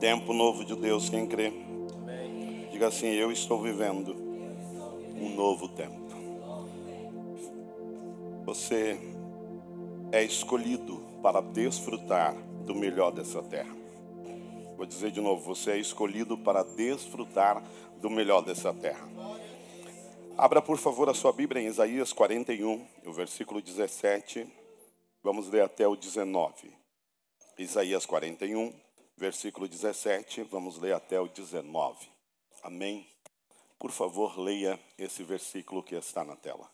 Tempo novo de Deus, quem crê? Diga assim: Eu estou vivendo um novo tempo. Você é escolhido para desfrutar do melhor dessa terra. Vou dizer de novo: você é escolhido para desfrutar do melhor dessa terra. Abra, por favor, a sua Bíblia em Isaías 41, o versículo 17. Vamos ler até o 19. Isaías 41, versículo 17, vamos ler até o 19. Amém? Por favor, leia esse versículo que está na tela.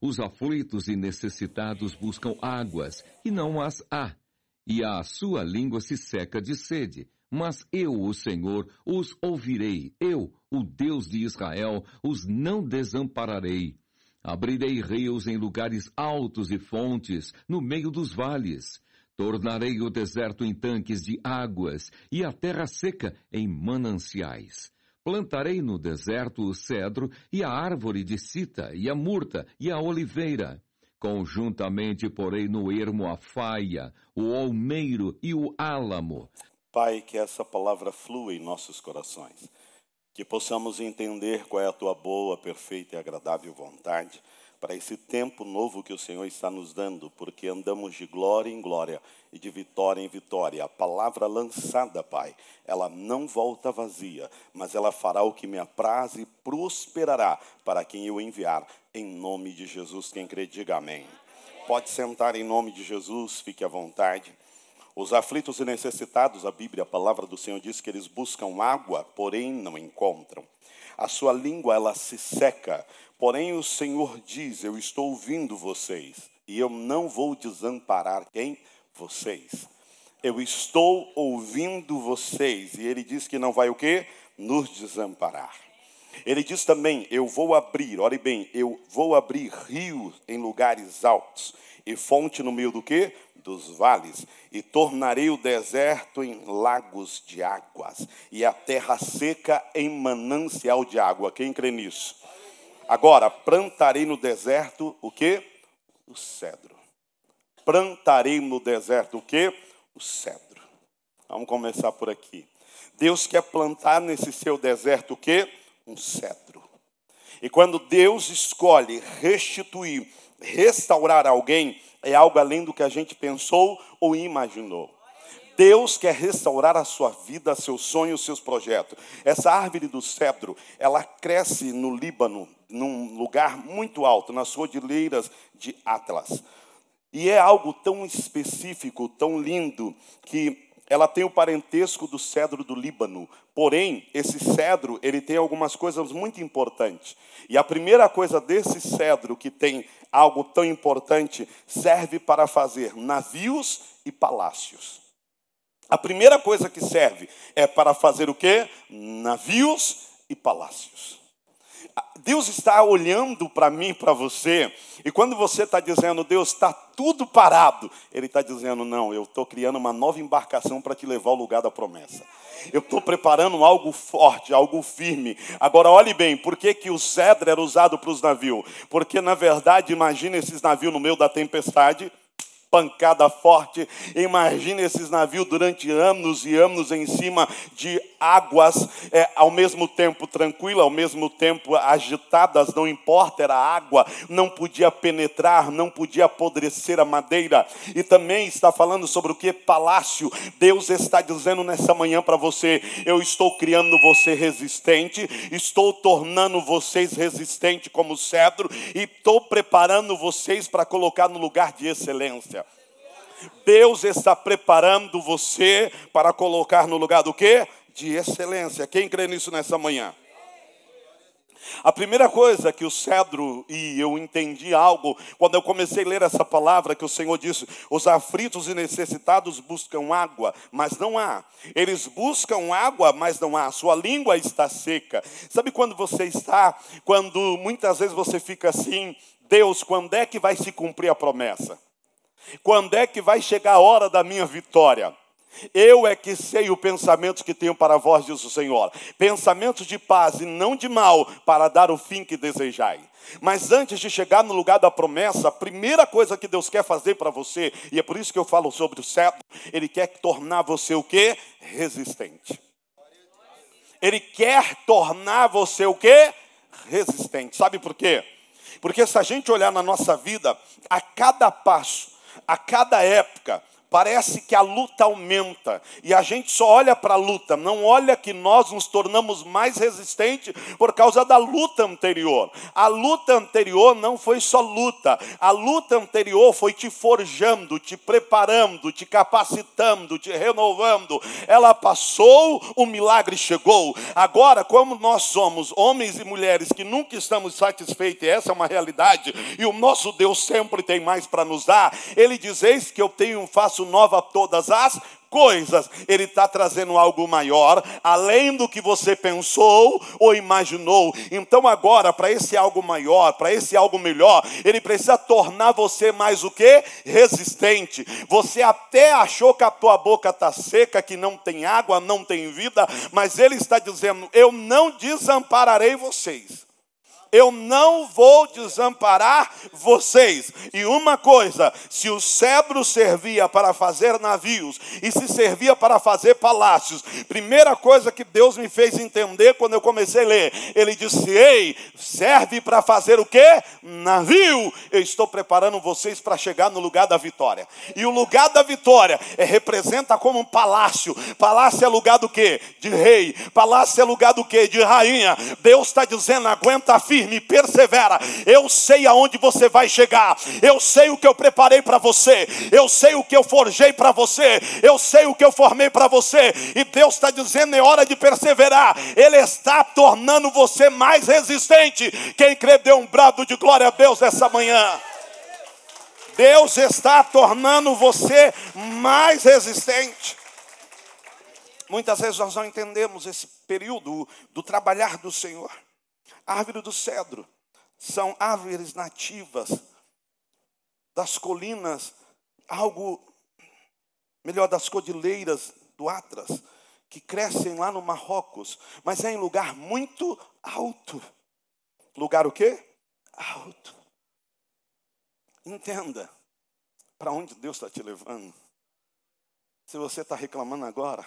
Os aflitos e necessitados buscam águas, e não as há, e a sua língua se seca de sede. Mas eu, o Senhor, os ouvirei, eu, o Deus de Israel, os não desampararei. Abrirei rios em lugares altos e fontes, no meio dos vales. Tornarei o deserto em tanques de águas e a terra seca em mananciais. Plantarei no deserto o cedro e a árvore de cita e a murta e a oliveira. Conjuntamente porei no ermo a faia, o almeiro e o álamo. Pai, que essa palavra flua em nossos corações, que possamos entender qual é a tua boa, perfeita e agradável vontade para esse tempo novo que o Senhor está nos dando, porque andamos de glória em glória e de vitória em vitória. A palavra lançada, Pai, ela não volta vazia, mas ela fará o que me apraz e prosperará para quem eu enviar, em nome de Jesus. Quem crê, diga amém. Pode sentar em nome de Jesus, fique à vontade. Os aflitos e necessitados, a Bíblia, a palavra do Senhor diz que eles buscam água, porém não encontram. A sua língua ela se seca, Porém, o Senhor diz: Eu estou ouvindo vocês, e eu não vou desamparar quem? Vocês. Eu estou ouvindo vocês, e ele diz que não vai o quê? Nos desamparar. Ele diz também: Eu vou abrir, olhe bem, eu vou abrir rios em lugares altos, e fonte no meio do quê? Dos vales, e tornarei o deserto em lagos de águas, e a terra seca em manancial de água. Quem crê nisso? Agora, plantarei no deserto o que? O cedro. Plantarei no deserto o que? O cedro. Vamos começar por aqui. Deus quer plantar nesse seu deserto o que? Um cedro. E quando Deus escolhe restituir, restaurar alguém, é algo além do que a gente pensou ou imaginou. Deus quer restaurar a sua vida, seus sonhos, seus projetos. Essa árvore do cedro, ela cresce no Líbano, num lugar muito alto, nas cordilheiras de Atlas. E é algo tão específico, tão lindo, que ela tem o parentesco do cedro do Líbano. Porém, esse cedro, ele tem algumas coisas muito importantes. E a primeira coisa desse cedro que tem algo tão importante, serve para fazer navios e palácios. A primeira coisa que serve é para fazer o quê? Navios e palácios. Deus está olhando para mim, para você, e quando você está dizendo, Deus, está tudo parado, Ele está dizendo, não, eu estou criando uma nova embarcação para te levar ao lugar da promessa. Eu estou preparando algo forte, algo firme. Agora, olhe bem, por que, que o cedro era usado para os navios? Porque, na verdade, imagine esses navios no meio da tempestade, pancada forte. Imagine esses navios durante anos e anos em cima de águas, é, ao mesmo tempo tranquila, ao mesmo tempo agitadas, não importa, era água, não podia penetrar, não podia apodrecer a madeira. E também está falando sobre o que? Palácio. Deus está dizendo nessa manhã para você: eu estou criando você resistente, estou tornando vocês resistente como cedro, e estou preparando vocês para colocar no lugar de excelência. Deus está preparando você para colocar no lugar do quê? De excelência. Quem crê nisso nessa manhã? A primeira coisa que o cedro, e eu entendi algo, quando eu comecei a ler essa palavra, que o Senhor disse: os aflitos e necessitados buscam água, mas não há. Eles buscam água, mas não há. Sua língua está seca. Sabe quando você está, quando muitas vezes você fica assim, Deus, quando é que vai se cumprir a promessa? Quando é que vai chegar a hora da minha vitória? Eu é que sei o pensamento que tenho para vós, diz o Senhor. Pensamentos de paz e não de mal, para dar o fim que desejai. Mas antes de chegar no lugar da promessa, a primeira coisa que Deus quer fazer para você, e é por isso que eu falo sobre o cetro, Ele quer tornar você o quê? Resistente. Ele quer tornar você o quê? Resistente. Sabe por quê? Porque se a gente olhar na nossa vida, a cada passo, a cada época, parece que a luta aumenta e a gente só olha para a luta, não olha que nós nos tornamos mais resistentes por causa da luta anterior. A luta anterior não foi só luta, a luta anterior foi te forjando, te preparando, te capacitando, te renovando. Ela passou, o milagre chegou. Agora, como nós somos homens e mulheres que nunca estamos satisfeitos, e essa é uma realidade, e o nosso Deus sempre tem mais para nos dar, ele diz: Eis que eu tenho, faço nova todas as coisas. Ele está trazendo algo maior, além do que você pensou ou imaginou. Então agora, para esse algo maior, para esse algo melhor, ele precisa tornar você mais o que? Resistente. Você até achou que a tua boca está seca, que não tem água, não tem vida, mas ele está dizendo: eu não desampararei vocês eu não vou desamparar vocês. E uma coisa: se o cedro servia para fazer navios e se servia para fazer palácios, primeira coisa que Deus me fez entender quando eu comecei a ler, Ele disse: Ei, serve para fazer o que? Navio. Eu estou preparando vocês para chegar no lugar da vitória. E o lugar da vitória é, representa como um palácio. Palácio é lugar do que? De rei. Palácio é lugar do que? De rainha. Deus está dizendo: aguenta firme firme, persevera. Eu sei aonde você vai chegar. Eu sei o que eu preparei para você. Eu sei o que eu forjei para você. Eu sei o que eu formei para você. E Deus está dizendo: é hora de perseverar. Ele está tornando você mais resistente. Quem crê, dê um brado de glória a Deus essa manhã. Deus está tornando você mais resistente. Muitas vezes nós não entendemos esse período do trabalhar do Senhor. Árvore do cedro são árvores nativas das colinas, algo melhor das cordilheiras do Atlas, que crescem lá no Marrocos, mas é em lugar muito alto. Lugar o quê? Alto. Entenda para onde Deus está te levando. Se você está reclamando agora,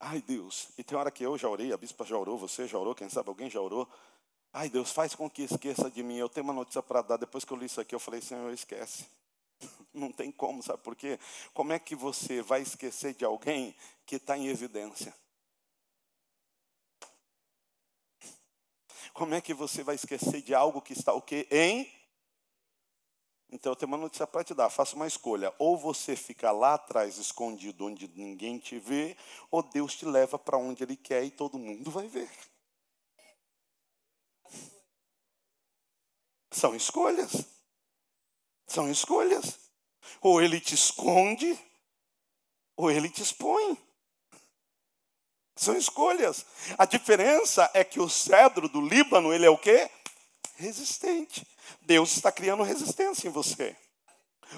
Ai, Deus, e tem hora que eu já orei, a bispa já orou, você já orou, quem sabe alguém já orou. Ai, Deus, faz com que esqueça de mim. Eu tenho uma notícia para dar. Depois que eu li isso aqui, eu falei, Senhor, esquece. Não tem como, sabe por quê? Como é que você vai esquecer de alguém que está em evidência? Como é que você vai esquecer de algo que está o quê? Em então eu tenho uma notícia para te dar. Faça uma escolha. Ou você fica lá atrás, escondido, onde ninguém te vê, ou Deus te leva para onde Ele quer e todo mundo vai ver. São escolhas. São escolhas. Ou Ele te esconde, ou Ele te expõe. São escolhas. A diferença é que o cedro do Líbano, ele é o quê? Resistente. Deus está criando resistência em você.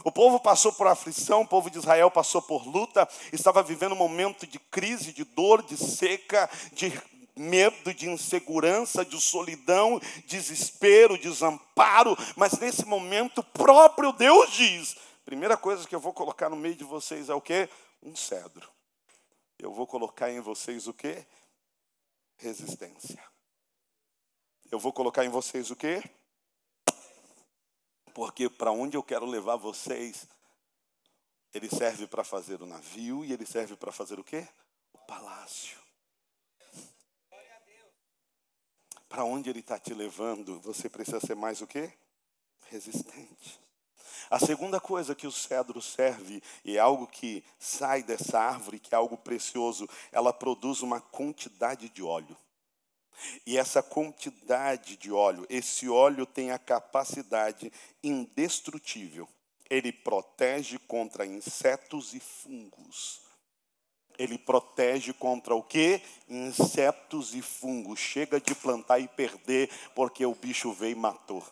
O povo passou por aflição, o povo de Israel passou por luta, estava vivendo um momento de crise, de dor, de seca, de medo, de insegurança, de solidão, desespero, desamparo, mas nesse momento próprio Deus diz: primeira coisa que eu vou colocar no meio de vocês é o que? Um cedro. Eu vou colocar em vocês o que? Resistência. Eu vou colocar em vocês o que? Porque para onde eu quero levar vocês, ele serve para fazer o navio e ele serve para fazer o quê? O palácio. Para onde ele está te levando, você precisa ser mais o quê? Resistente. A segunda coisa que o cedro serve, e é algo que sai dessa árvore, que é algo precioso, ela produz uma quantidade de óleo. E essa quantidade de óleo, esse óleo tem a capacidade indestrutível. Ele protege contra insetos e fungos. Ele protege contra o que? Insetos e fungos. Chega de plantar e perder, porque o bicho veio e matou.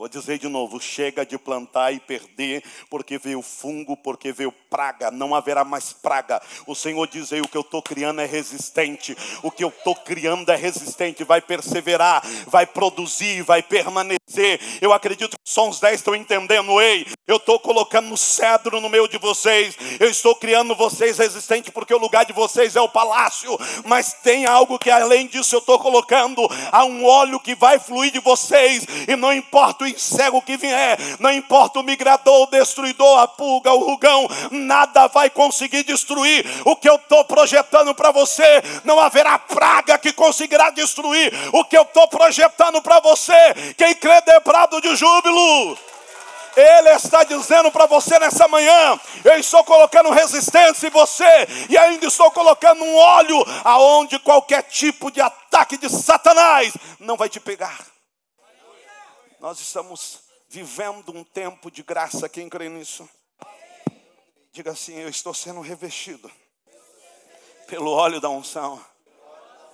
Vou dizer de novo: chega de plantar e perder, porque veio fungo, porque veio praga, não haverá mais praga. O Senhor diz aí: o que eu estou criando é resistente, o que eu estou criando é resistente, vai perseverar, vai produzir, vai permanecer. Eu acredito que só uns 10 estão entendendo, ei, eu estou colocando cedro no meio de vocês, eu estou criando vocês resistentes, porque o lugar de vocês é o palácio, mas tem algo que além disso eu estou colocando, há um óleo que vai fluir de vocês, e não importa o inseto que vier, não importa o migrador, o destruidor, a pulga, o rugão, nada vai conseguir destruir o que eu estou projetando para você, não haverá praga que conseguirá destruir o que eu estou projetando para você. Quem crê debrado de júbilo. Ele está dizendo para você nessa manhã: eu estou colocando resistência em você, e ainda estou colocando um óleo aonde qualquer tipo de ataque de Satanás não vai te pegar. Nós estamos vivendo um tempo de graça, quem crê nisso? Diga assim: eu estou sendo revestido pelo óleo da unção,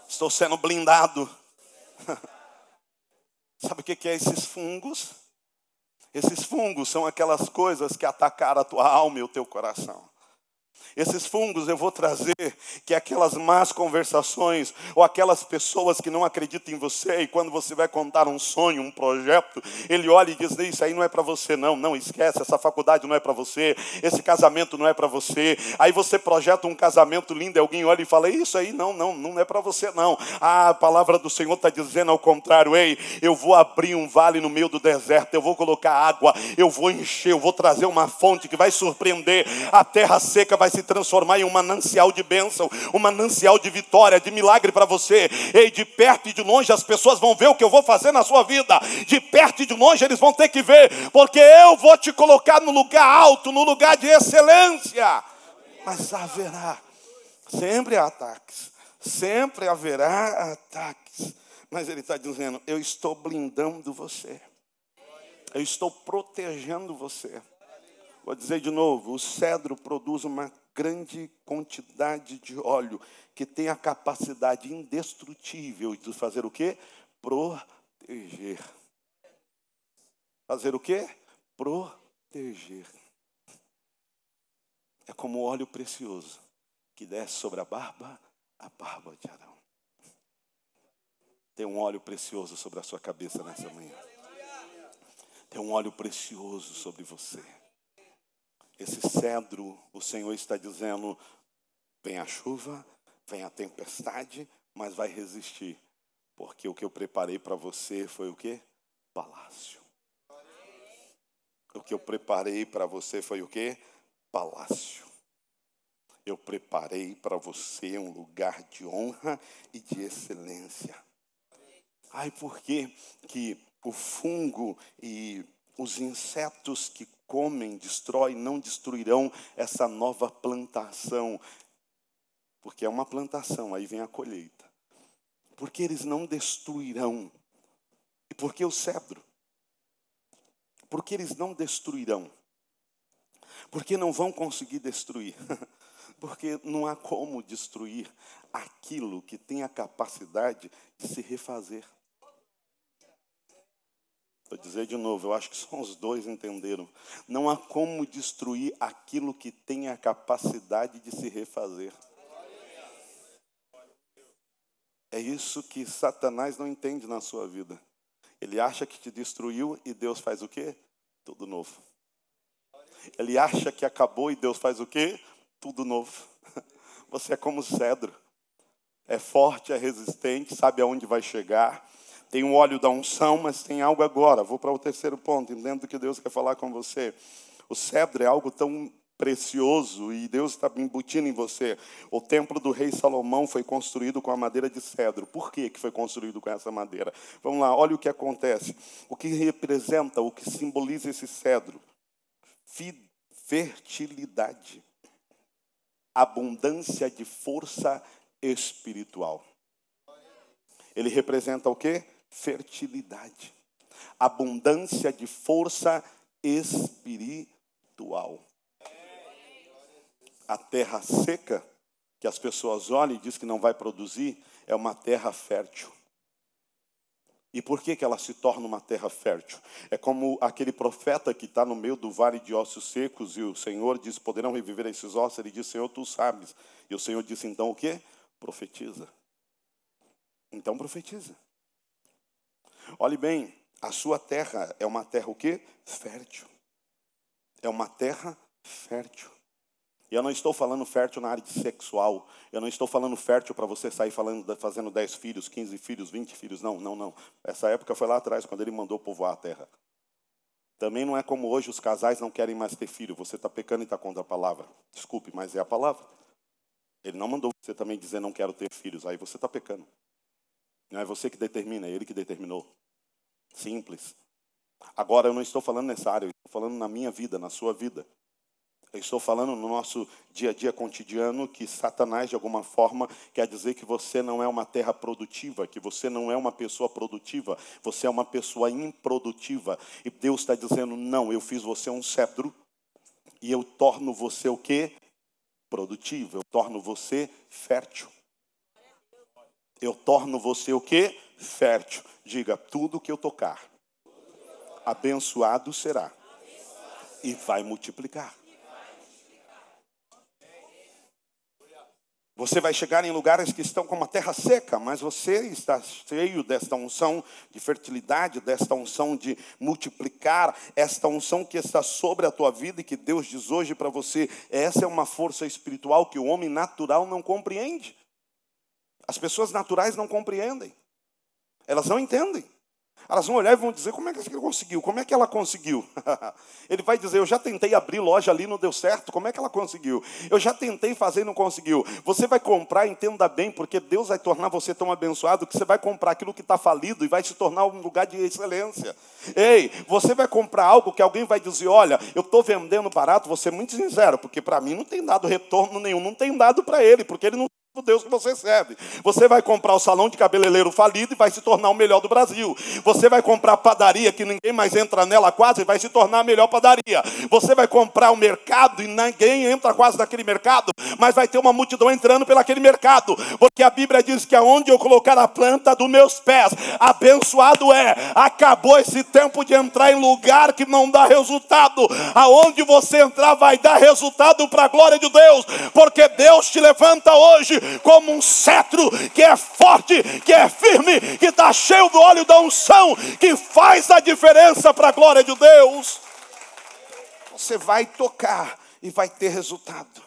estou sendo blindado. Sabe o que é esses fungos? Esses fungos são aquelas coisas que atacaram a tua alma e o teu coração. Esses fungos eu vou trazer que aquelas más conversações ou aquelas pessoas que não acreditam em você e quando você vai contar um sonho, um projeto, ele olha e diz: "Isso aí não é para você não, não esquece, essa faculdade não é para você, esse casamento não é para você". Aí você projeta um casamento lindo, e alguém olha e fala: "Isso aí não, não, não é para você não". Ah, a palavra do Senhor está dizendo ao contrário: "Ei, eu vou abrir um vale no meio do deserto, eu vou colocar água, eu vou encher, eu vou trazer uma fonte que vai surpreender, a terra seca vai se transformar em um manancial de bênção, um manancial de vitória, de milagre para você. Ei, de perto e de longe as pessoas vão ver o que eu vou fazer na sua vida. De perto e de longe eles vão ter que ver, porque eu vou te colocar no lugar alto, no lugar de excelência. Mas haverá sempre ataques, sempre haverá ataques. Mas ele está dizendo: eu estou blindando você, eu estou protegendo você. Vou dizer de novo: o cedro produz uma grande quantidade de óleo que tem a capacidade indestrutível de fazer o quê? Proteger. Fazer o quê? Proteger. É como óleo precioso que desce sobre a barba, a barba de Arão. Tem um óleo precioso sobre a sua cabeça nessa manhã. Tem um óleo precioso sobre você. Esse cedro, o Senhor está dizendo: vem a chuva, vem a tempestade, mas vai resistir. Porque o que eu preparei para você foi o que? Palácio. O que eu preparei para você foi o que? Palácio. Eu preparei para você um lugar de honra e de excelência. Ai, por que que o fungo e os insetos que comem, destroem, não destruirão essa nova plantação. Porque é uma plantação, aí vem a colheita. Porque eles não destruirão. E por que o cedro? Porque eles não destruirão. Porque não vão conseguir destruir. Porque não há como destruir aquilo que tem a capacidade de se refazer. Vou dizer de novo, eu acho que só os dois entenderam. Não há como destruir aquilo que tem a capacidade de se refazer. É isso que Satanás não entende na sua vida. Ele acha que te destruiu e Deus faz o quê? Tudo novo. Ele acha que acabou e Deus faz o quê? Tudo novo. Você é como cedro. É forte, é resistente, sabe aonde vai chegar tem o óleo da unção, mas tem algo agora. Vou para o terceiro ponto, entendo que Deus quer falar com você. O cedro é algo tão precioso e Deus está embutindo em você. O templo do rei Salomão foi construído com a madeira de cedro. Por que, que foi construído com essa madeira? Vamos lá, olha o que acontece. O que representa, o que simboliza esse cedro? Fertilidade, abundância de força espiritual. Ele representa o quê? Fertilidade, abundância de força espiritual. A terra seca, que as pessoas olham e dizem que não vai produzir, é uma terra fértil. E por que, que ela se torna uma terra fértil? É como aquele profeta que está no meio do vale de ossos secos e o Senhor diz: Poderão reviver esses ossos? Ele diz: Senhor, tu sabes. E o Senhor disse: Então o que? Profetiza. Então profetiza. Olhe bem, a sua terra é uma terra o quê? Fértil. É uma terra fértil. E eu não estou falando fértil na área sexual. Eu não estou falando fértil para você sair falando, fazendo 10 filhos, 15 filhos, 20 filhos. Não, não, não. Essa época foi lá atrás, quando ele mandou povoar a terra. Também não é como hoje os casais não querem mais ter filho. Você está pecando e está contra a palavra. Desculpe, mas é a palavra. Ele não mandou você também dizer não quero ter filhos. Aí você está pecando. Não é você que determina, é ele que determinou. Simples. Agora eu não estou falando nessa área, eu estou falando na minha vida, na sua vida. Eu estou falando no nosso dia a dia cotidiano que Satanás, de alguma forma, quer dizer que você não é uma terra produtiva, que você não é uma pessoa produtiva, você é uma pessoa improdutiva. E Deus está dizendo: não, eu fiz você um cedro e eu torno você o quê? Produtivo, eu torno você fértil. Eu torno você o quê? Fértil. Diga, tudo que eu tocar, abençoado será. E vai multiplicar. Você vai chegar em lugares que estão com uma terra seca, mas você está cheio desta unção de fertilidade, desta unção de multiplicar, esta unção que está sobre a tua vida e que Deus diz hoje para você, essa é uma força espiritual que o homem natural não compreende. As pessoas naturais não compreendem. Elas não entendem. Elas vão olhar e vão dizer: como é que ela conseguiu? Como é que ela conseguiu? Ele vai dizer: eu já tentei abrir loja ali, não deu certo. Como é que ela conseguiu? Eu já tentei fazer e não conseguiu. Você vai comprar, entenda bem, porque Deus vai tornar você tão abençoado que você vai comprar aquilo que está falido e vai se tornar um lugar de excelência. Ei, você vai comprar algo que alguém vai dizer: olha, eu estou vendendo barato. Vou ser muito sincero, porque para mim não tem dado retorno nenhum, não tem dado para ele, porque ele não o Deus que você serve. Você vai comprar o salão de cabeleireiro falido e vai se tornar o melhor do Brasil. Você vai comprar a padaria que ninguém mais entra nela quase e vai se tornar a melhor padaria. Você vai comprar o mercado e ninguém entra quase naquele mercado, mas vai ter uma multidão entrando pelaquele mercado, porque a Bíblia diz que aonde eu colocar a planta dos meus pés, abençoado é. Acabou esse tempo de entrar em lugar que não dá resultado. Aonde você entrar vai dar resultado para a glória de Deus, porque Deus te levanta hoje como um cetro que é forte, que é firme, que está cheio do óleo da unção, que faz a diferença para a glória de Deus. Você vai tocar e vai ter resultado.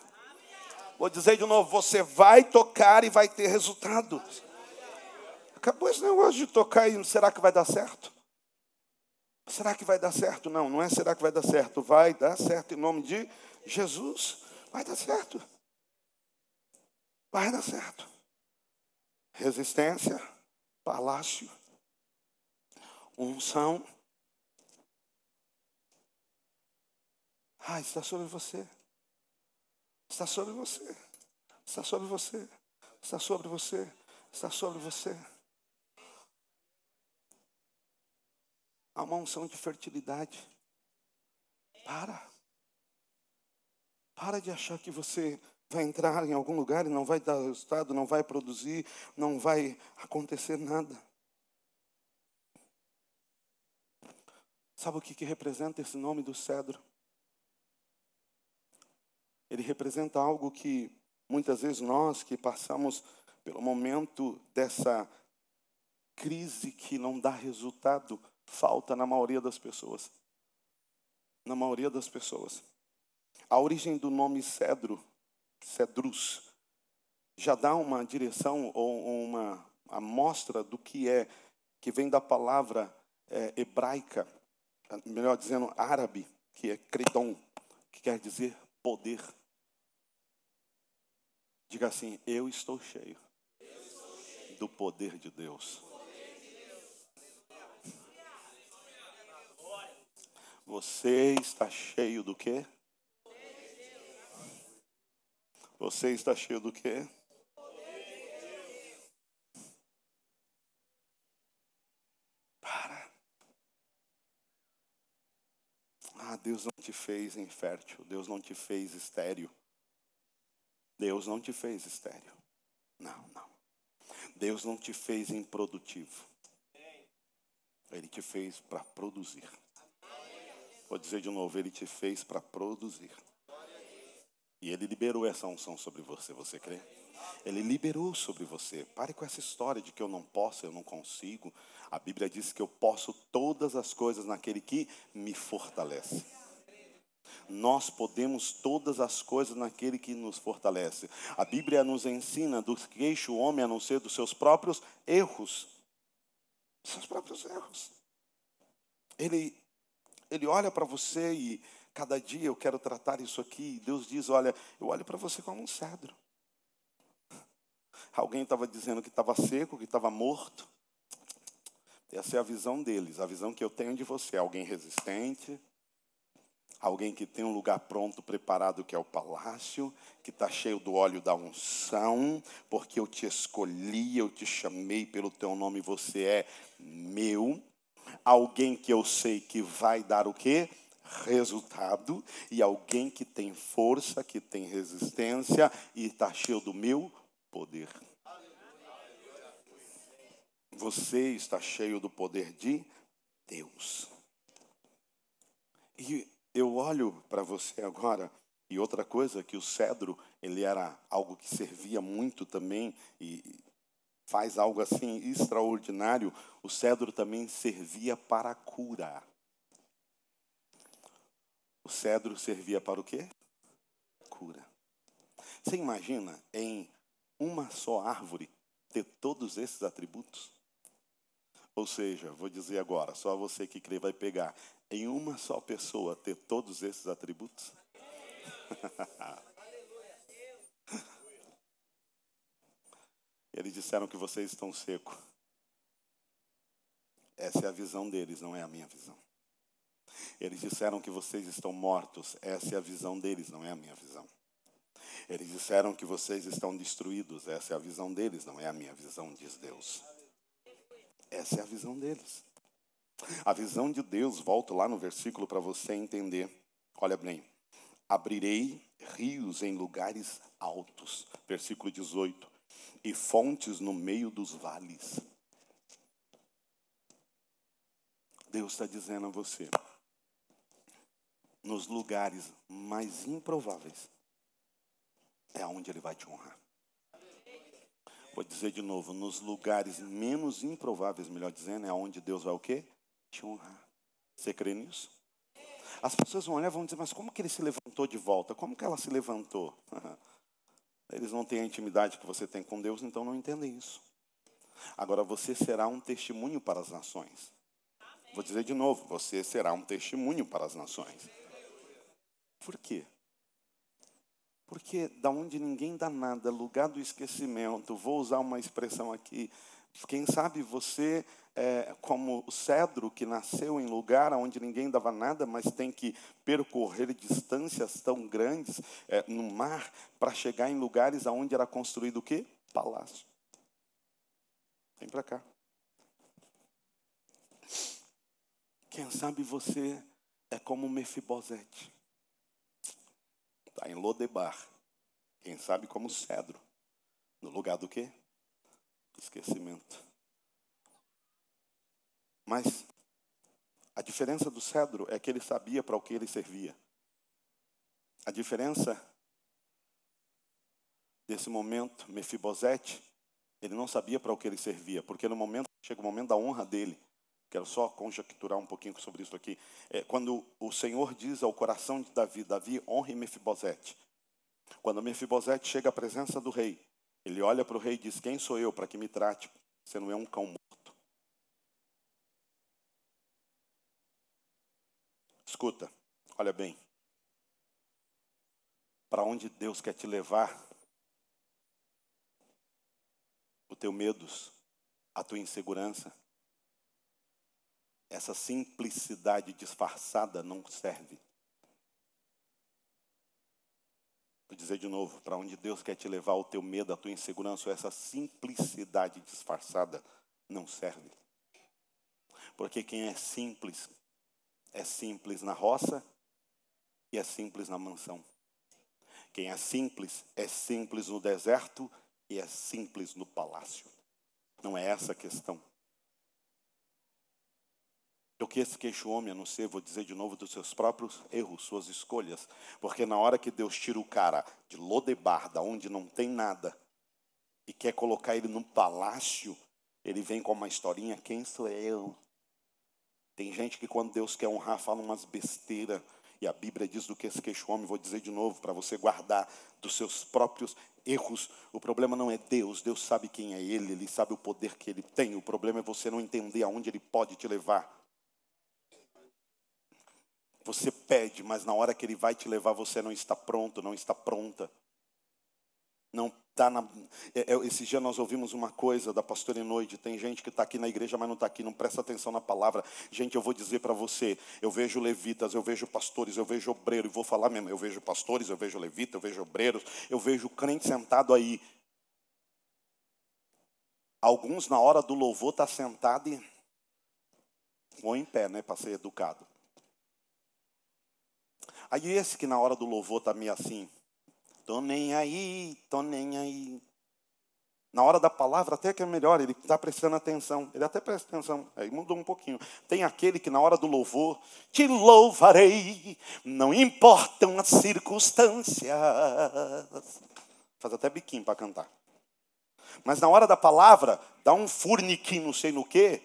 Vou dizer de novo: você vai tocar e vai ter resultado. Acabou esse negócio de tocar e será que vai dar certo? Será que vai dar certo? Não, não é será que vai dar certo. Vai dar certo em nome de Jesus. Vai dar certo. Vai dar certo. Resistência, palácio, unção. Ah, está sobre você. Está sobre você. Está sobre você. Está sobre você. Está sobre você. Há uma unção de fertilidade. Para. Para de achar que você vai entrar em algum lugar e não vai dar resultado, não vai produzir, não vai acontecer nada. Sabe o que, que representa esse nome do cedro? Ele representa algo que muitas vezes nós que passamos pelo momento dessa crise que não dá resultado, falta na maioria das pessoas. Na maioria das pessoas. A origem do nome cedro cedrus, já dá uma direção ou uma amostra do que é, que vem da palavra é, hebraica, melhor dizendo, árabe, que é credon, que quer dizer poder. Diga assim: Eu estou cheio, do poder de Deus. Você está cheio do quê? Você está cheio do quê? Para. Ah, Deus não te fez infértil. Deus não te fez estéreo. Deus não te fez estéreo. Não, não. Deus não te fez improdutivo. Ele te fez para produzir. Vou dizer de novo, ele te fez para produzir. E ele liberou essa unção sobre você, você crê? Ele liberou sobre você. Pare com essa história de que eu não posso, eu não consigo. A Bíblia diz que eu posso todas as coisas naquele que me fortalece. Nós podemos todas as coisas naquele que nos fortalece. A Bíblia nos ensina do que queixa o homem a não ser dos seus próprios erros. Seus próprios erros. Ele, ele olha para você e cada dia eu quero tratar isso aqui. Deus diz: Olha, eu olho para você como um cedro. Alguém estava dizendo que estava seco, que estava morto. Essa é a visão deles. A visão que eu tenho de você alguém resistente, alguém que tem um lugar pronto, preparado, que é o palácio, que está cheio do óleo da unção, porque eu te escolhi, eu te chamei pelo teu nome, você é meu. Alguém que eu sei que vai dar o quê? Resultado. E alguém que tem força, que tem resistência e está cheio do meu poder. Você está cheio do poder de Deus. E eu olho para você agora e outra coisa que o cedro ele era algo que servia muito também e faz algo assim extraordinário. O cedro também servia para curar. O cedro servia para o quê? Cura. Você imagina em uma só árvore ter todos esses atributos? Ou seja, vou dizer agora, só você que crê vai pegar. Em uma só pessoa ter todos esses atributos? Eles disseram que vocês estão secos. Essa é a visão deles, não é a minha visão. Eles disseram que vocês estão mortos. Essa é a visão deles, não é a minha visão. Eles disseram que vocês estão destruídos. Essa é a visão deles, não é a minha visão, diz Deus. Essa é a visão deles. A visão de Deus, volto lá no versículo para você entender. Olha bem. Abrirei rios em lugares altos. Versículo 18. E fontes no meio dos vales. Deus está dizendo a você, nos lugares mais improváveis, é onde Ele vai te honrar. Vou dizer de novo, nos lugares menos improváveis, melhor dizendo, é onde Deus vai o quê? Te honrar. Você crê nisso? As pessoas vão olhar e vão dizer, mas como que ele se levantou de volta? Como que ela se levantou? Eles não têm a intimidade que você tem com Deus, então não entendem isso. Agora você será um testemunho para as nações. Vou dizer de novo, você será um testemunho para as nações. Por quê? Porque da onde ninguém dá nada, lugar do esquecimento, vou usar uma expressão aqui. Quem sabe você é como o cedro que nasceu em lugar onde ninguém dava nada, mas tem que percorrer distâncias tão grandes é, no mar para chegar em lugares aonde era construído o quê? Palácio. Vem para cá. Quem sabe você é como Mefibosete. Está em Lodebar. Quem sabe como cedro. No lugar do quê? Esquecimento. Mas a diferença do cedro é que ele sabia para o que ele servia. A diferença desse momento, Mefibosete, ele não sabia para o que ele servia, porque no momento chega o momento da honra dele. Quero só conjecturar um pouquinho sobre isso aqui. É, quando o Senhor diz ao coração de Davi, Davi, honre Mefibosete. Quando Mefibosete chega à presença do rei, ele olha para o rei e diz, quem sou eu para que me trate? Você não é um cão morto. Escuta, olha bem. Para onde Deus quer te levar, o teu medos, a tua insegurança, essa simplicidade disfarçada não serve. Vou dizer de novo, para onde Deus quer te levar, o teu medo, a tua insegurança, essa simplicidade disfarçada não serve. Porque quem é simples, é simples na roça e é simples na mansão. Quem é simples, é simples no deserto e é simples no palácio. Não é essa a questão. Eu que esse queixo homem, a não ser, vou dizer de novo, dos seus próprios erros, suas escolhas. Porque na hora que Deus tira o cara de Lodebar, da onde não tem nada, e quer colocar ele num palácio, ele vem com uma historinha, quem sou eu? Tem gente que quando Deus quer honrar, fala umas besteiras. E a Bíblia diz do que esse queixo homem, vou dizer de novo, para você guardar dos seus próprios erros. O problema não é Deus, Deus sabe quem é Ele, Ele sabe o poder que Ele tem. O problema é você não entender aonde Ele pode te levar. Você pede, mas na hora que Ele vai te levar, você não está pronto, não está pronta. Não está na. É, é, esse dia nós ouvimos uma coisa da pastora Noite. Tem gente que está aqui na igreja, mas não está aqui, não presta atenção na palavra. Gente, eu vou dizer para você: eu vejo levitas, eu vejo pastores, eu vejo obreiro, e vou falar mesmo: eu vejo pastores, eu vejo levitas, eu vejo obreiros, eu vejo crente sentado aí. Alguns, na hora do louvor, está sentado e. ou em pé, né, para ser educado. Aí esse que na hora do louvor está meio assim. Tô nem aí, tô nem aí. Na hora da palavra até que é melhor, ele está prestando atenção. Ele até presta atenção. Aí mudou um pouquinho. Tem aquele que na hora do louvor, te louvarei, não importam as circunstâncias. Faz até biquinho para cantar. Mas na hora da palavra, dá um furniquinho, não sei no quê.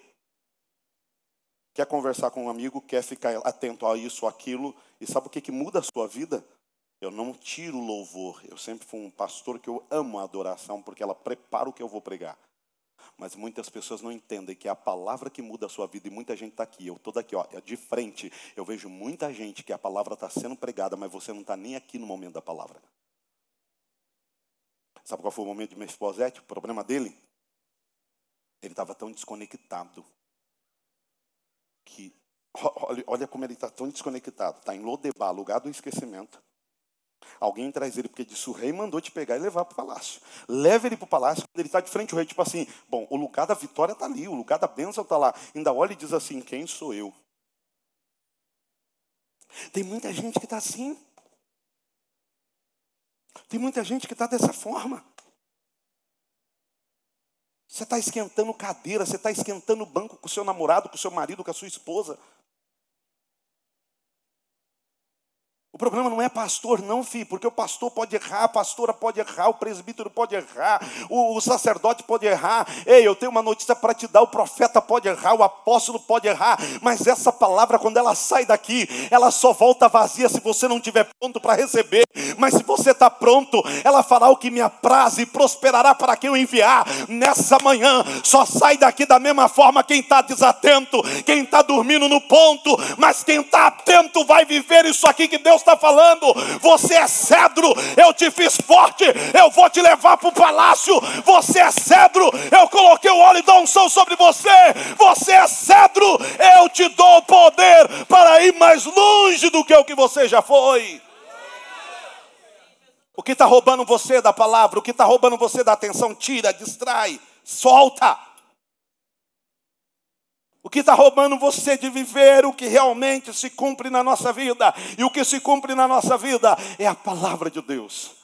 Quer conversar com um amigo, quer ficar atento a isso, aquilo. E sabe o que, que muda a sua vida? Eu não tiro louvor. Eu sempre fui um pastor que eu amo a adoração, porque ela prepara o que eu vou pregar. Mas muitas pessoas não entendem que é a palavra que muda a sua vida, e muita gente está aqui. Eu estou daqui, ó, de frente. Eu vejo muita gente que a palavra está sendo pregada, mas você não está nem aqui no momento da palavra. Sabe qual foi o momento de Mefibosete? O problema dele? Ele estava tão desconectado que olha, olha como ele está tão desconectado. Está em Lodebar, lugar do esquecimento. Alguém traz ele porque disse: o rei mandou te pegar e levar para o palácio. Leva ele para o palácio, quando ele está de frente ao rei, tipo assim: bom, o lugar da vitória está ali, o lugar da bênção está lá. Ainda olha e diz assim: quem sou eu? Tem muita gente que está assim. Tem muita gente que está dessa forma. Você está esquentando cadeira, você está esquentando banco com o seu namorado, com o seu marido, com a sua esposa. O problema não é pastor, não, filho, porque o pastor pode errar, a pastora pode errar, o presbítero pode errar, o, o sacerdote pode errar. Ei, eu tenho uma notícia para te dar: o profeta pode errar, o apóstolo pode errar, mas essa palavra, quando ela sai daqui, ela só volta vazia se você não estiver pronto para receber. Mas se você está pronto, ela fará o que me apraz e prosperará para quem eu enviar. Nessa manhã, só sai daqui da mesma forma quem está desatento, quem está dormindo no ponto, mas quem está atento vai viver isso aqui que Deus está falando. Você é cedro, eu te fiz forte, eu vou te levar para o palácio. Você é cedro, eu coloquei o óleo da unção sobre você. Você é cedro, eu te dou poder para ir mais longe do que o que você já foi. O que está roubando você da palavra, o que está roubando você da atenção, tira, distrai, solta. O que está roubando você de viver o que realmente se cumpre na nossa vida. E o que se cumpre na nossa vida é a palavra de Deus.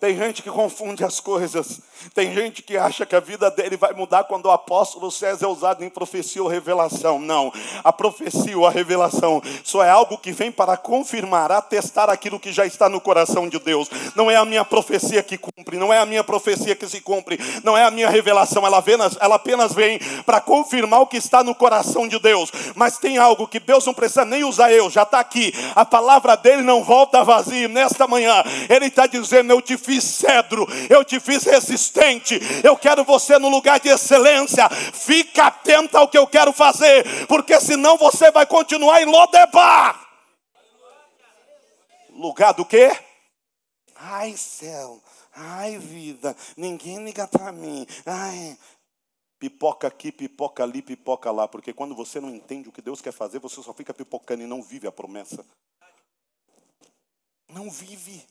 Tem gente que confunde as coisas. Tem gente que acha que a vida dele vai mudar quando o apóstolo César é usado em profecia ou revelação. Não. A profecia ou a revelação só é algo que vem para confirmar, atestar aquilo que já está no coração de Deus. Não é a minha profecia que cumpre, não é a minha profecia que se cumpre, não é a minha revelação. Ela apenas, ela apenas vem para confirmar o que está no coração de Deus. Mas tem algo que Deus não precisa nem usar eu, já está aqui. A palavra dele não volta vazia. Nesta manhã, ele está dizendo: Eu te te fiz cedro, eu te fiz resistente, eu quero você no lugar de excelência. Fica atento ao que eu quero fazer, porque senão você vai continuar em Lodebar. Lugar do quê? Ai, céu. Ai, vida. Ninguém liga para mim. Ai, pipoca aqui, pipoca ali, pipoca lá, porque quando você não entende o que Deus quer fazer, você só fica pipocando e não vive a promessa. Não vive.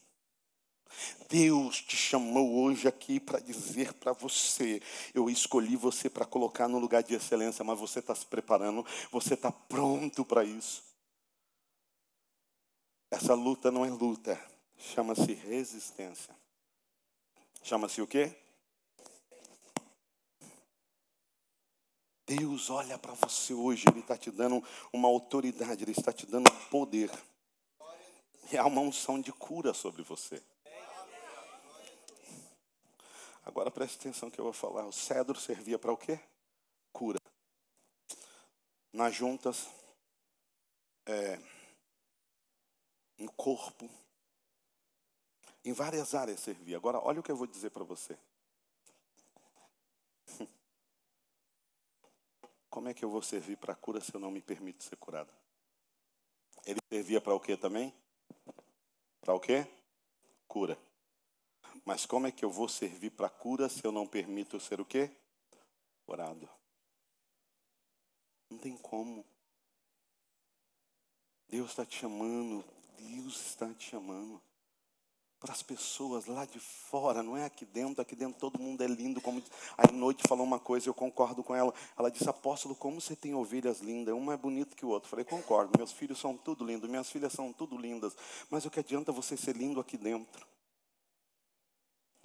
Deus te chamou hoje aqui para dizer para você: eu escolhi você para colocar no lugar de excelência, mas você está se preparando, você está pronto para isso. Essa luta não é luta, chama-se resistência. Chama-se o quê? Deus olha para você hoje, Ele está te dando uma autoridade, Ele está te dando poder. E há uma unção de cura sobre você. Agora preste atenção que eu vou falar. O cedro servia para o quê? Cura. Nas juntas, é, no corpo, em várias áreas servia. Agora, olha o que eu vou dizer para você. Como é que eu vou servir para cura se eu não me permito ser curado? Ele servia para o quê também? Para o quê? Cura. Mas como é que eu vou servir para cura se eu não permito ser o quê? Curado. Não tem como. Deus está te chamando. Deus está te chamando para as pessoas lá de fora, não é aqui dentro, aqui dentro todo mundo é lindo. Como a noite falou uma coisa, eu concordo com ela. Ela disse: Apóstolo, como você tem ovelhas lindas, um é bonito que o outro. Eu falei: Concordo, meus filhos são tudo lindos, minhas filhas são tudo lindas, mas o que adianta você ser lindo aqui dentro?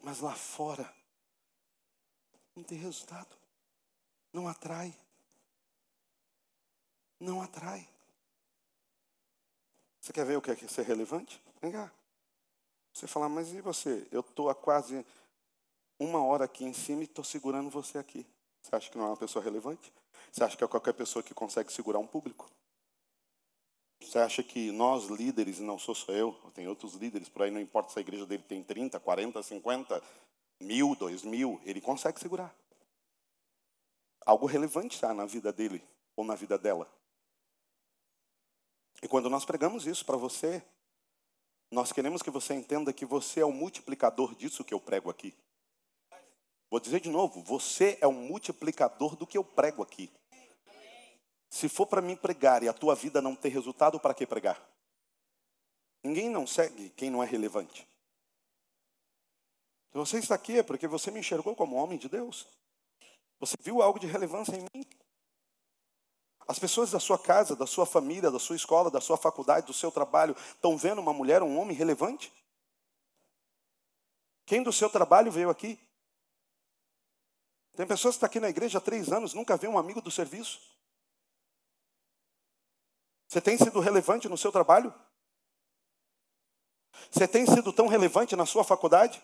Mas lá fora, não tem resultado, não atrai, não atrai. Você quer ver o que é ser relevante? Vem cá. Você fala, mas e você? Eu estou há quase uma hora aqui em cima e estou segurando você aqui. Você acha que não é uma pessoa relevante? Você acha que é qualquer pessoa que consegue segurar um público? Você acha que nós, líderes, e não sou só eu, tem outros líderes por aí, não importa se a igreja dele tem 30, 40, 50, mil, dois mil, ele consegue segurar. Algo relevante está na vida dele ou na vida dela. E quando nós pregamos isso para você, nós queremos que você entenda que você é o multiplicador disso que eu prego aqui. Vou dizer de novo, você é o multiplicador do que eu prego aqui. Se for para mim pregar e a tua vida não ter resultado, para que pregar? Ninguém não segue quem não é relevante. Se você está aqui é porque você me enxergou como homem de Deus. Você viu algo de relevância em mim. As pessoas da sua casa, da sua família, da sua escola, da sua faculdade, do seu trabalho, estão vendo uma mulher, um homem relevante? Quem do seu trabalho veio aqui? Tem pessoas que estão aqui na igreja há três anos, nunca viu um amigo do serviço. Você tem sido relevante no seu trabalho? Você tem sido tão relevante na sua faculdade?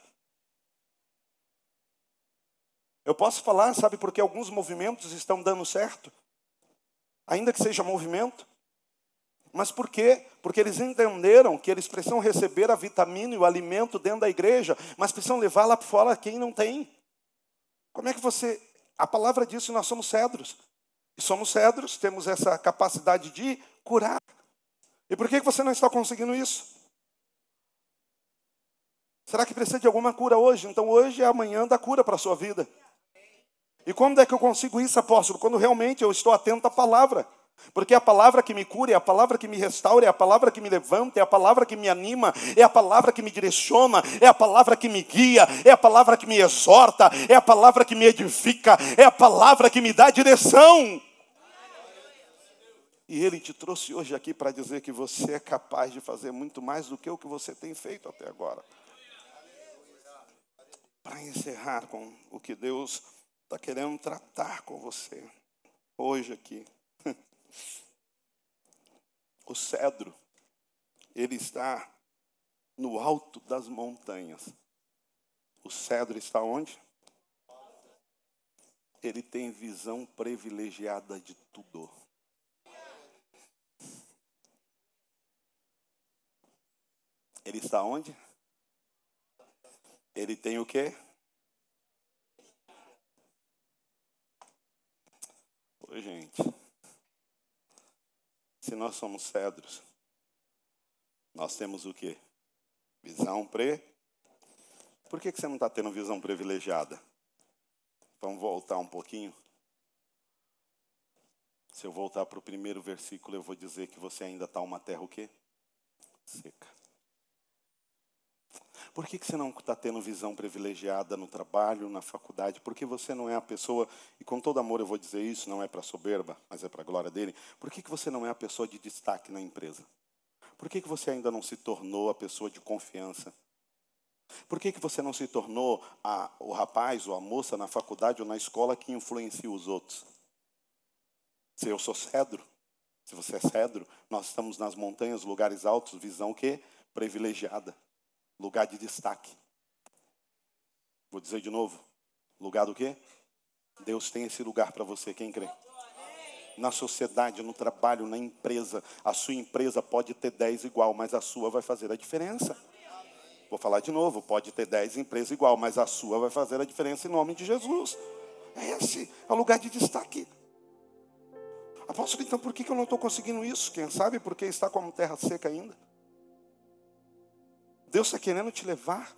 Eu posso falar, sabe, porque alguns movimentos estão dando certo ainda que seja movimento. Mas por quê? Porque eles entenderam que eles precisam receber a vitamina e o alimento dentro da igreja, mas precisam levar lá fora quem não tem. Como é que você. A palavra diz que nós somos cedros. E somos cedros, temos essa capacidade de curar. E por que você não está conseguindo isso? Será que precisa de alguma cura hoje? Então hoje é amanhã da cura para a sua vida. E quando é que eu consigo isso, apóstolo? Quando realmente eu estou atento à palavra. Porque é a palavra que me cura, é a palavra que me restaura, é a palavra que me levanta, é a palavra que me anima, é a palavra que me direciona, é a palavra que me guia, é a palavra que me exorta, é a palavra que me edifica, é a palavra que me dá direção. E Ele te trouxe hoje aqui para dizer que você é capaz de fazer muito mais do que o que você tem feito até agora. Para encerrar com o que Deus está querendo tratar com você hoje aqui. O cedro, ele está no alto das montanhas. O cedro está onde? Ele tem visão privilegiada de tudo. Ele está onde? Ele tem o quê? Oi, gente. Se nós somos cedros, nós temos o quê? Visão pre. Por que, que você não está tendo visão privilegiada? Vamos voltar um pouquinho. Se eu voltar para o primeiro versículo, eu vou dizer que você ainda está uma terra o quê? Seca. Por que, que você não está tendo visão privilegiada no trabalho, na faculdade? Porque você não é a pessoa, e com todo amor eu vou dizer isso, não é para soberba, mas é para a glória dele. Por que, que você não é a pessoa de destaque na empresa? Por que, que você ainda não se tornou a pessoa de confiança? Por que, que você não se tornou a, o rapaz ou a moça na faculdade ou na escola que influencia os outros? Se eu sou cedro, se você é cedro, nós estamos nas montanhas, lugares altos, visão que privilegiada, lugar de destaque. Vou dizer de novo, lugar do quê? Deus tem esse lugar para você, quem crê? Na sociedade, no trabalho, na empresa, a sua empresa pode ter 10 igual, mas a sua vai fazer a diferença. Vou falar de novo, pode ter 10 empresas igual, mas a sua vai fazer a diferença em nome de Jesus. É esse, é o lugar de destaque. Apóstolo, então por que eu não estou conseguindo isso? Quem sabe porque está como terra seca ainda? Deus está querendo te levar.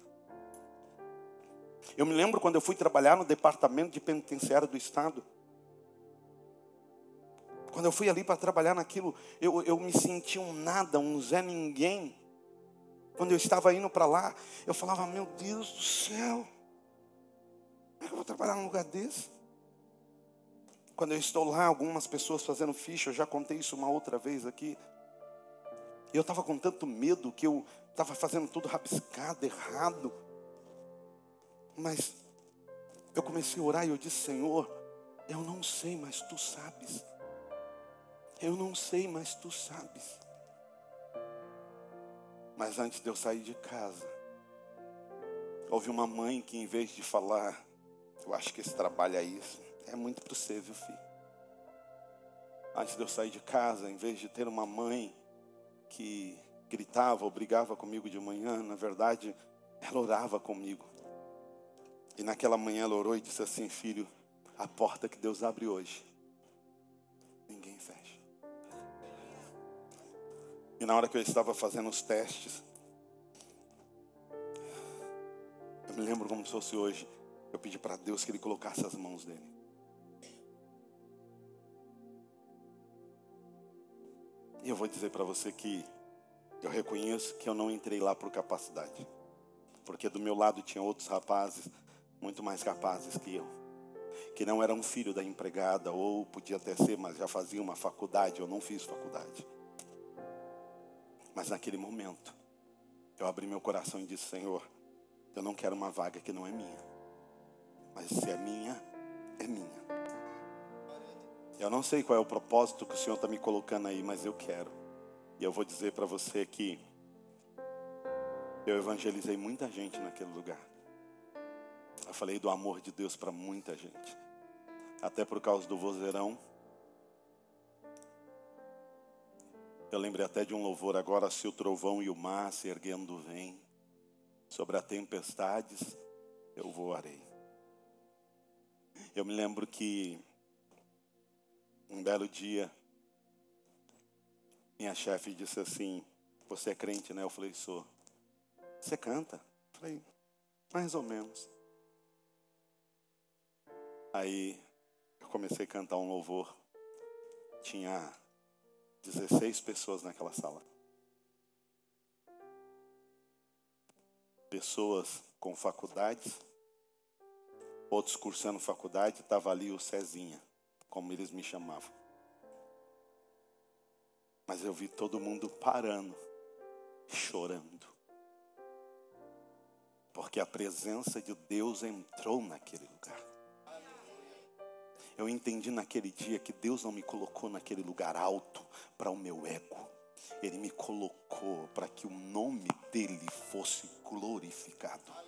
Eu me lembro quando eu fui trabalhar no departamento de penitenciário do Estado. Quando eu fui ali para trabalhar naquilo, eu, eu me senti um nada, um Zé Ninguém. Quando eu estava indo para lá, eu falava, meu Deus do céu, como é que eu vou trabalhar num lugar desse? Quando eu estou lá, algumas pessoas fazendo ficha, eu já contei isso uma outra vez aqui. Eu estava com tanto medo que eu estava fazendo tudo rabiscado, errado. Mas eu comecei a orar e eu disse, Senhor, eu não sei, mas tu sabes. Eu não sei, mas tu sabes. Mas antes de eu sair de casa, houve uma mãe que, em vez de falar, eu acho que esse trabalho é isso, é muito para você, viu, filho? Antes de eu sair de casa, em vez de ter uma mãe que gritava ou brigava comigo de manhã, na verdade, ela orava comigo. E naquela manhã ela orou e disse assim: Filho, a porta que Deus abre hoje, ninguém fecha. E na hora que eu estava fazendo os testes, eu me lembro como se fosse hoje, eu pedi para Deus que Ele colocasse as mãos dele. E eu vou dizer para você que eu reconheço que eu não entrei lá por capacidade. Porque do meu lado tinha outros rapazes muito mais capazes que eu. Que não eram filho da empregada, ou podia até ser, mas já fazia uma faculdade. Eu não fiz faculdade. Mas naquele momento, eu abri meu coração e disse: Senhor, eu não quero uma vaga que não é minha. Mas se é minha, é minha. Eu não sei qual é o propósito que o Senhor está me colocando aí, mas eu quero. E eu vou dizer para você que eu evangelizei muita gente naquele lugar. Eu falei do amor de Deus para muita gente. Até por causa do vozeirão. Eu lembrei até de um louvor agora, se o trovão e o mar se erguendo vem, sobre as tempestades eu voarei. Eu me lembro que um belo dia, minha chefe disse assim: Você é crente, né? Eu falei: Sou. Você canta? Eu falei: Mais ou menos. Aí eu comecei a cantar um louvor. Tinha 16 pessoas naquela sala. Pessoas com faculdades, outros cursando faculdade, estava ali o Cezinha como eles me chamavam. Mas eu vi todo mundo parando, chorando. Porque a presença de Deus entrou naquele lugar. Eu entendi naquele dia que Deus não me colocou naquele lugar alto para o meu ego. Ele me colocou para que o nome dele fosse glorificado.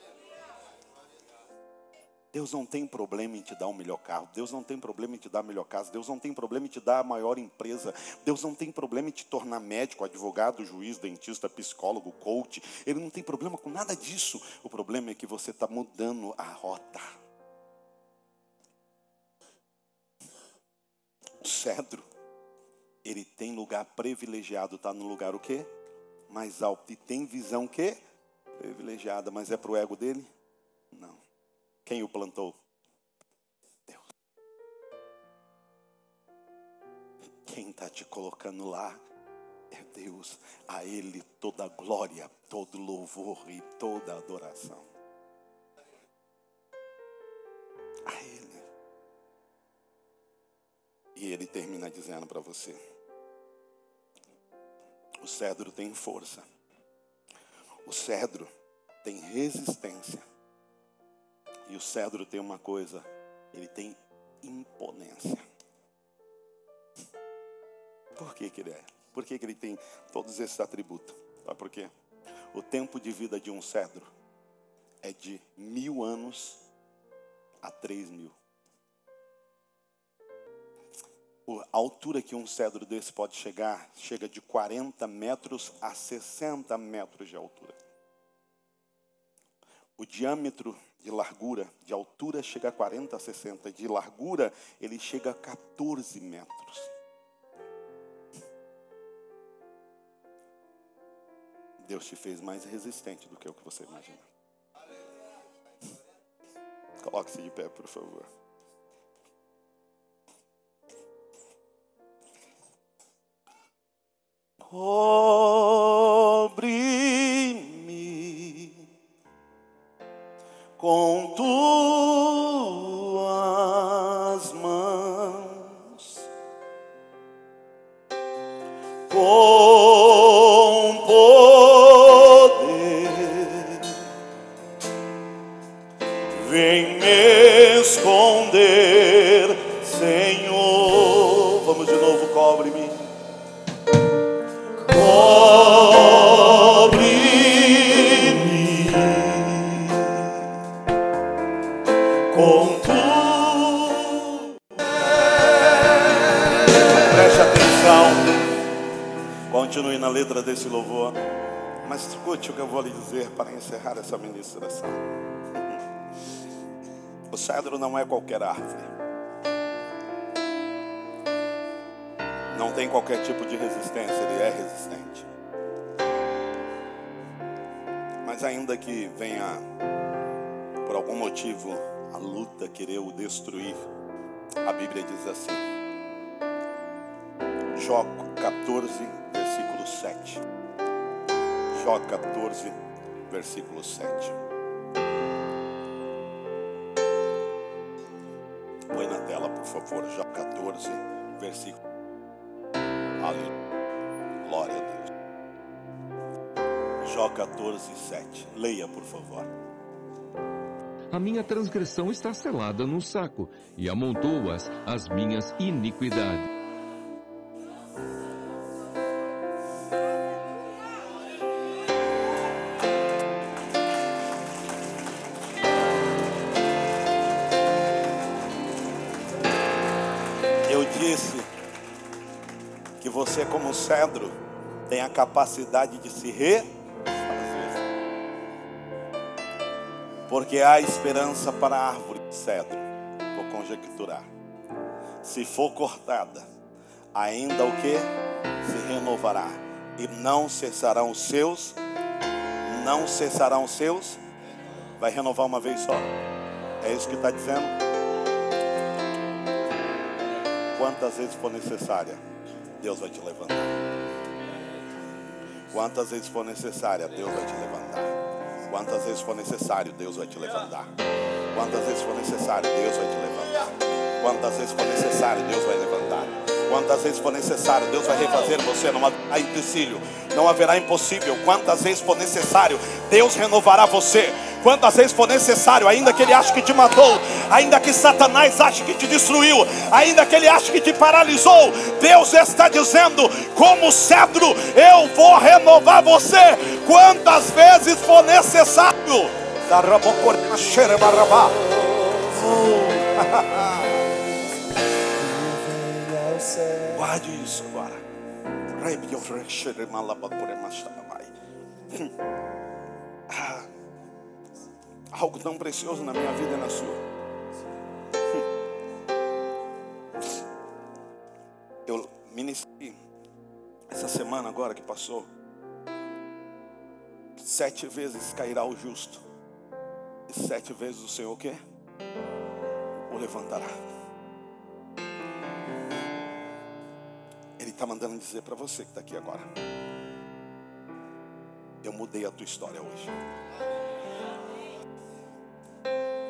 Deus não tem problema em te dar um melhor carro, Deus não tem problema em te dar a melhor casa, Deus não tem problema em te dar a maior empresa, Deus não tem problema em te tornar médico, advogado, juiz, dentista, psicólogo, coach. Ele não tem problema com nada disso. O problema é que você está mudando a rota. O cedro, ele tem lugar privilegiado, está no lugar o quê? Mais alto. E tem visão o quê? Privilegiada, mas é para o ego dele? Quem o plantou? Deus. Quem está te colocando lá é Deus. A Ele toda glória, todo louvor e toda adoração. A Ele. E Ele termina dizendo para você: o cedro tem força, o cedro tem resistência. E o cedro tem uma coisa, ele tem imponência. Por que, que ele é? Por que, que ele tem todos esses atributos? Sabe por quê? O tempo de vida de um cedro é de mil anos a três mil. A altura que um cedro desse pode chegar, chega de 40 metros a 60 metros de altura. O diâmetro de largura, de altura chega a 40 a 60, de largura ele chega a 14 metros. Deus te fez mais resistente do que o que você imagina. Coloque-se de pé, por favor. Cobre-me cedro não é qualquer árvore. Não tem qualquer tipo de resistência, ele é resistente. Mas ainda que venha, por algum motivo, a luta querer o destruir, a Bíblia diz assim. Jó 14, versículo 7. Jó 14, versículo 7. Tela, por favor, Jó 14, versículo. Aleluia. Glória a Deus. Jó 14, 7. Leia, por favor. A minha transgressão está selada num saco, e amontoas as minhas iniquidades. Capacidade de se refazer. Porque há esperança para a árvore de cedro. Vou conjecturar. Se for cortada, ainda o que? Se renovará. E não cessarão os seus. Não cessarão os seus. Vai renovar uma vez só. É isso que está dizendo? Quantas vezes for necessária, Deus vai te levantar. Quantas vezes for necessária, Deus vai te levantar. Quantas vezes for necessário, Deus vai te levantar. Quantas vezes for necessário, Deus vai te levantar. Quantas vezes for necessário, Deus vai levantar. Quantas vezes for necessário, Deus vai refazer você. Não haverá empecilho, não haverá impossível. Quantas vezes for necessário, Deus renovará você. Quantas vezes for necessário, ainda que ele ache que te matou, ainda que Satanás ache que te destruiu, ainda que ele ache que te paralisou, Deus está dizendo: como cedro, eu vou renovar você. Quantas vezes for necessário. Guarde isso agora. Ah, algo tão precioso na minha vida e na sua. Eu ministrei essa semana agora que passou. Sete vezes cairá o justo. E sete vezes o Senhor o quê? O levantará. Ele está mandando dizer para você que está aqui agora. Eu mudei a tua história hoje.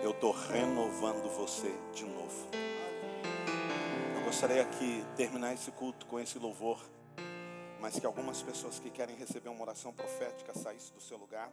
Eu estou renovando você de novo. Eu gostaria aqui terminar esse culto com esse louvor, mas que algumas pessoas que querem receber uma oração profética saíssem do seu lugar.